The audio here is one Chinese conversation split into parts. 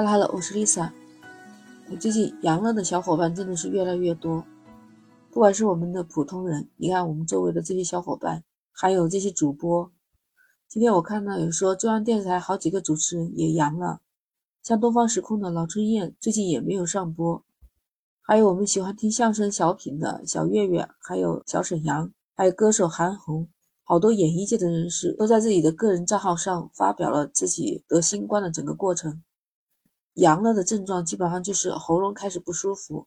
哈喽哈喽我是 Lisa。我最近阳了的小伙伴真的是越来越多，不管是我们的普通人，你看我们周围的这些小伙伴，还有这些主播。今天我看到有说中央电视台好几个主持人也阳了，像东方时空的老春燕最近也没有上播，还有我们喜欢听相声小品的小岳岳，还有小沈阳，还有歌手韩红，好多演艺界的人士都在自己的个人账号上发表了自己得新冠的整个过程。阳了的症状基本上就是喉咙开始不舒服，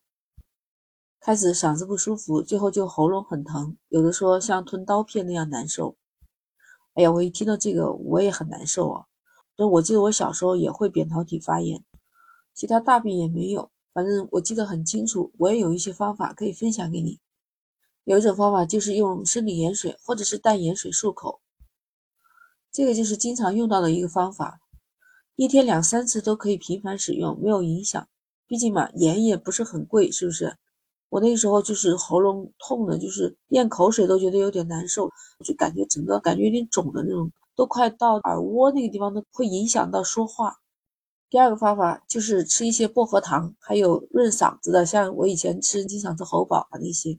开始嗓子不舒服，最后就喉咙很疼，有的说像吞刀片那样难受。哎呀，我一听到这个我也很难受啊。那我记得我小时候也会扁桃体发炎，其他大病也没有，反正我记得很清楚。我也有一些方法可以分享给你。有一种方法就是用生理盐水或者是淡盐水漱口，这个就是经常用到的一个方法。一天两三次都可以频繁使用，没有影响。毕竟嘛，盐也不是很贵，是不是？我那个时候就是喉咙痛的，就是咽口水都觉得有点难受，就感觉整个感觉有点肿的那种，都快到耳蜗那个地方，都会影响到说话。第二个方法就是吃一些薄荷糖，还有润嗓子的，像我以前吃经常吃喉宝啊那些。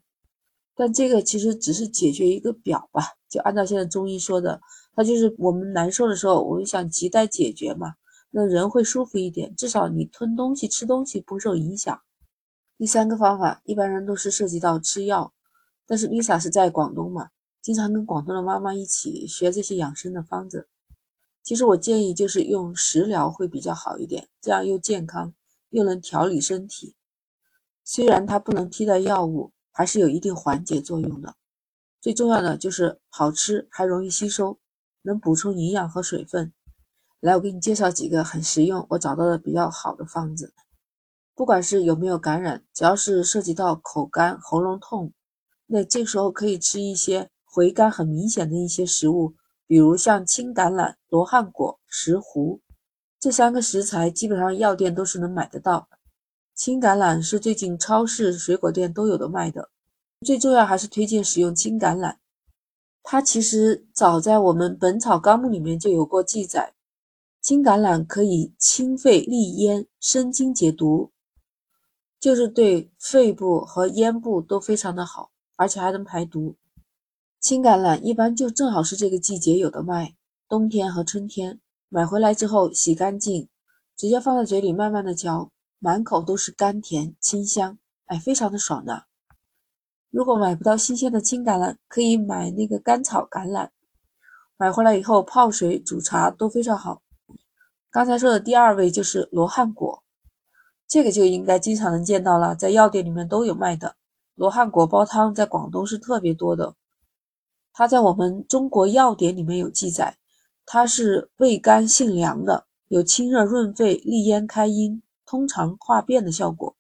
但这个其实只是解决一个表吧，就按照现在中医说的，它就是我们难受的时候，我们想亟待解决嘛。那人会舒服一点，至少你吞东西、吃东西不受影响。第三个方法，一般人都是涉及到吃药，但是 Lisa 是在广东嘛，经常跟广东的妈妈一起学这些养生的方子。其实我建议就是用食疗会比较好一点，这样又健康又能调理身体。虽然它不能替代药物，还是有一定缓解作用的。最重要的就是好吃，还容易吸收，能补充营养和水分。来，我给你介绍几个很实用，我找到的比较好的方子。不管是有没有感染，只要是涉及到口干、喉咙痛，那这时候可以吃一些回甘很明显的一些食物，比如像青橄榄、罗汉果、石斛这三个食材，基本上药店都是能买得到。青橄榄是最近超市、水果店都有的卖的。最重要还是推荐使用青橄榄，它其实早在我们《本草纲目》里面就有过记载。青橄榄可以清肺利咽、生津解毒，就是对肺部和咽部都非常的好，而且还能排毒。青橄榄一般就正好是这个季节有的卖，冬天和春天买回来之后洗干净，直接放在嘴里慢慢的嚼，满口都是甘甜清香，哎，非常的爽的。如果买不到新鲜的青橄榄，可以买那个甘草橄榄，买回来以后泡水煮茶都非常好。刚才说的第二位就是罗汉果，这个就应该经常能见到了，在药店里面都有卖的。罗汉果煲汤在广东是特别多的，它在我们中国药典里面有记载，它是味甘性凉的，有清热润肺、利咽开阴、通肠化便的效果。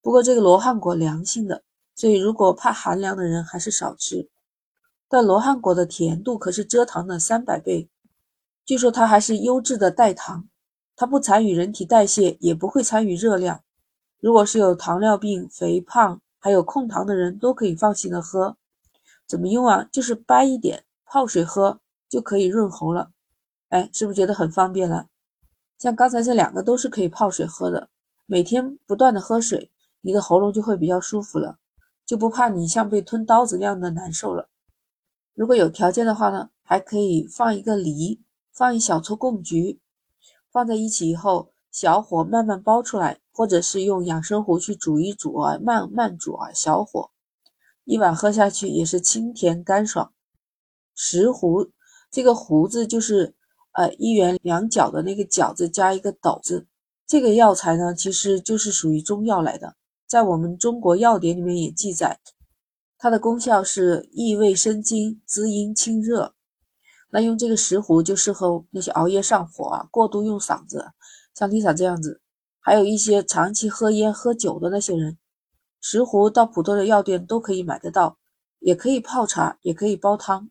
不过这个罗汉果凉性的，所以如果怕寒凉的人还是少吃。但罗汉果的甜度可是蔗糖的三百倍。据说它还是优质的代糖，它不参与人体代谢，也不会参与热量。如果是有糖尿病、肥胖还有控糖的人，都可以放心的喝。怎么用啊？就是掰一点，泡水喝就可以润喉了。哎，是不是觉得很方便了？像刚才这两个都是可以泡水喝的，每天不断的喝水，你的喉咙就会比较舒服了，就不怕你像被吞刀子那样的难受了。如果有条件的话呢，还可以放一个梨。放一小撮贡菊，放在一起以后，小火慢慢煲出来，或者是用养生壶去煮一煮啊，慢慢煮啊，小火一碗喝下去也是清甜干爽。石斛这个斛字就是呃一元两角的那个角字加一个斗字，这个药材呢其实就是属于中药来的，在我们中国药典里面也记载，它的功效是益胃生津、滋阴清热。那用这个石斛就适合那些熬夜上火啊、过度用嗓子，像 Lisa 这样子，还有一些长期喝烟喝酒的那些人，石斛到普通的药店都可以买得到，也可以泡茶，也可以煲汤。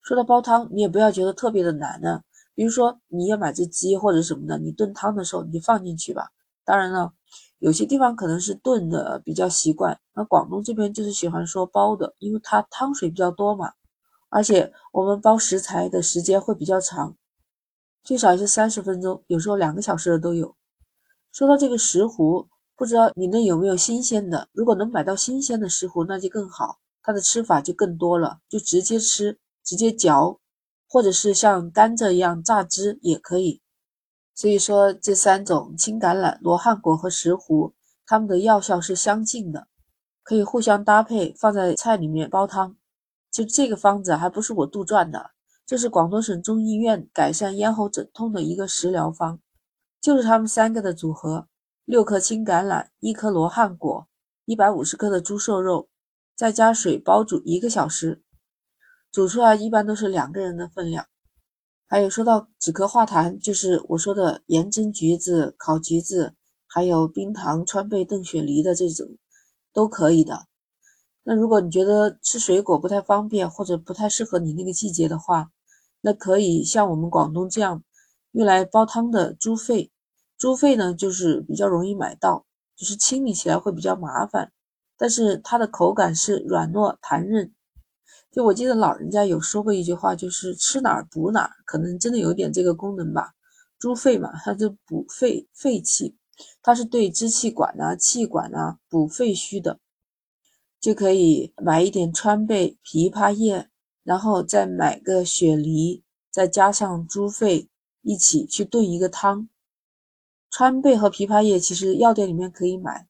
说到煲汤，你也不要觉得特别的难呢。比如说你要买只鸡或者什么的，你炖汤的时候你放进去吧。当然了，有些地方可能是炖的比较习惯，那广东这边就是喜欢说煲的，因为它汤水比较多嘛。而且我们煲食材的时间会比较长，最少也是三十分钟，有时候两个小时的都有。说到这个石斛，不知道你那有没有新鲜的？如果能买到新鲜的石斛，那就更好，它的吃法就更多了，就直接吃，直接嚼，或者是像甘蔗一样榨汁也可以。所以说，这三种青橄榄、罗汉果和石斛，它们的药效是相近的，可以互相搭配，放在菜里面煲汤。就这个方子还不是我杜撰的，这是广东省中医院改善咽喉肿痛的一个食疗方，就是他们三个的组合：六克青橄榄，一颗罗汉果，一百五十克的猪瘦肉，再加水煲煮一个小时，煮出来一般都是两个人的分量。还有说到止咳化痰，就是我说的盐蒸橘子、烤橘子，还有冰糖川贝炖雪梨的这种，都可以的。那如果你觉得吃水果不太方便，或者不太适合你那个季节的话，那可以像我们广东这样用来煲汤的猪肺。猪肺呢，就是比较容易买到，就是清理起来会比较麻烦，但是它的口感是软糯弹韧。就我记得老人家有说过一句话，就是吃哪儿补哪儿，可能真的有点这个功能吧。猪肺嘛，它就补肺肺气，它是对支气管啊、气管啊补肺虚的。就可以买一点川贝、枇杷叶，然后再买个雪梨，再加上猪肺一起去炖一个汤。川贝和枇杷叶其实药店里面可以买，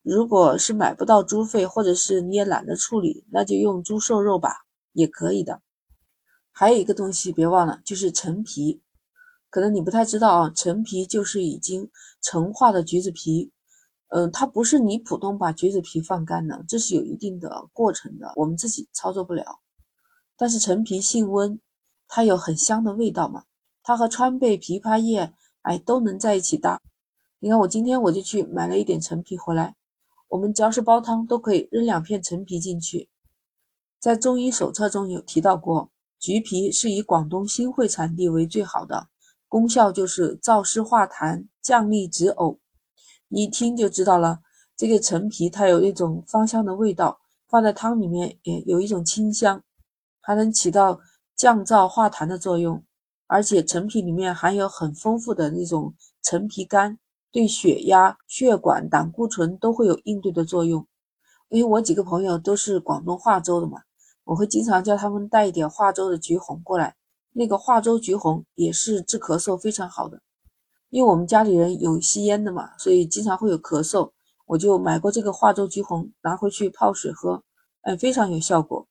如果是买不到猪肺，或者是你也懒得处理，那就用猪瘦肉吧，也可以的。还有一个东西别忘了，就是陈皮，可能你不太知道啊，陈皮就是已经陈化的橘子皮。嗯，它不是你普通把橘子皮放干的，这是有一定的过程的，我们自己操作不了。但是陈皮性温，它有很香的味道嘛，它和川贝、枇杷叶，哎，都能在一起搭。你看，我今天我就去买了一点陈皮回来，我们只要是煲汤都可以扔两片陈皮进去。在中医手册中有提到过，橘皮是以广东新会产地为最好的，功效就是燥湿化痰、降逆止呕。一听就知道了，这个陈皮它有一种芳香的味道，放在汤里面也有一种清香，还能起到降燥化痰的作用。而且陈皮里面含有很丰富的那种陈皮苷，对血压、血管、胆固醇都会有应对的作用。因为我几个朋友都是广东化州的嘛，我会经常叫他们带一点化州的橘红过来，那个化州橘红也是治咳嗽非常好的。因为我们家里人有吸烟的嘛，所以经常会有咳嗽，我就买过这个化州橘红，拿回去泡水喝，哎，非常有效果。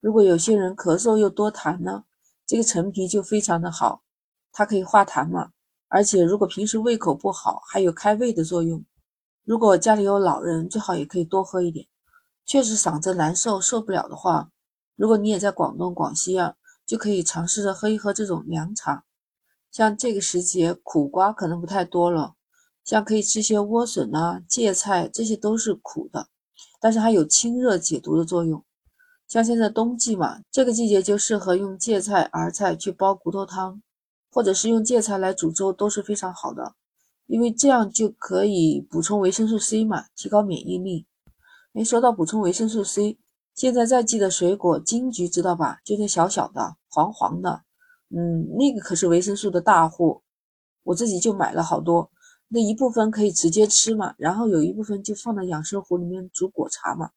如果有些人咳嗽又多痰呢，这个陈皮就非常的好，它可以化痰嘛，而且如果平时胃口不好，还有开胃的作用。如果家里有老人，最好也可以多喝一点。确实嗓子难受受不了的话，如果你也在广东、广西啊，就可以尝试着喝一喝这种凉茶。像这个时节，苦瓜可能不太多了，像可以吃些莴笋啊、芥菜，这些都是苦的，但是还有清热解毒的作用。像现在冬季嘛，这个季节就适合用芥菜、儿菜去煲骨头汤，或者是用芥菜来煮粥，都是非常好的，因为这样就可以补充维生素 C 嘛，提高免疫力。哎，说到补充维生素 C，现在在季的水果金桔知道吧？就那小小的、黄黄的。嗯，那个可是维生素的大户，我自己就买了好多。那一部分可以直接吃嘛，然后有一部分就放在养生壶里面煮果茶嘛。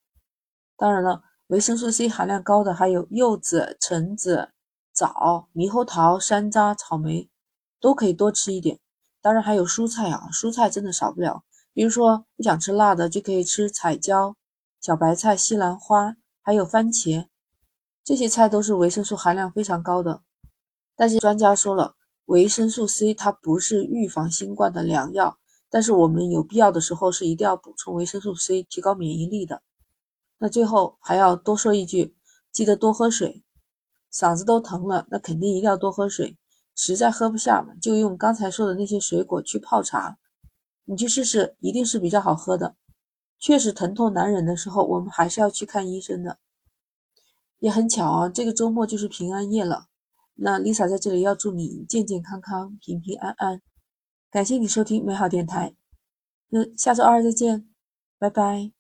当然了，维生素 C 含量高的还有柚子、橙子、枣、猕猴桃、山楂、草莓，都可以多吃一点。当然还有蔬菜啊，蔬菜真的少不了。比如说不想吃辣的，就可以吃彩椒、小白菜、西兰花，还有番茄，这些菜都是维生素含量非常高的。但是专家说了，维生素 C 它不是预防新冠的良药，但是我们有必要的时候是一定要补充维生素 C，提高免疫力的。那最后还要多说一句，记得多喝水。嗓子都疼了，那肯定一定要多喝水。实在喝不下了，就用刚才说的那些水果去泡茶，你去试试，一定是比较好喝的。确实疼痛难忍的时候，我们还是要去看医生的。也很巧啊，这个周末就是平安夜了。那 Lisa 在这里要祝你健健康康、平平安安。感谢你收听美好电台，那下周二再见，拜拜。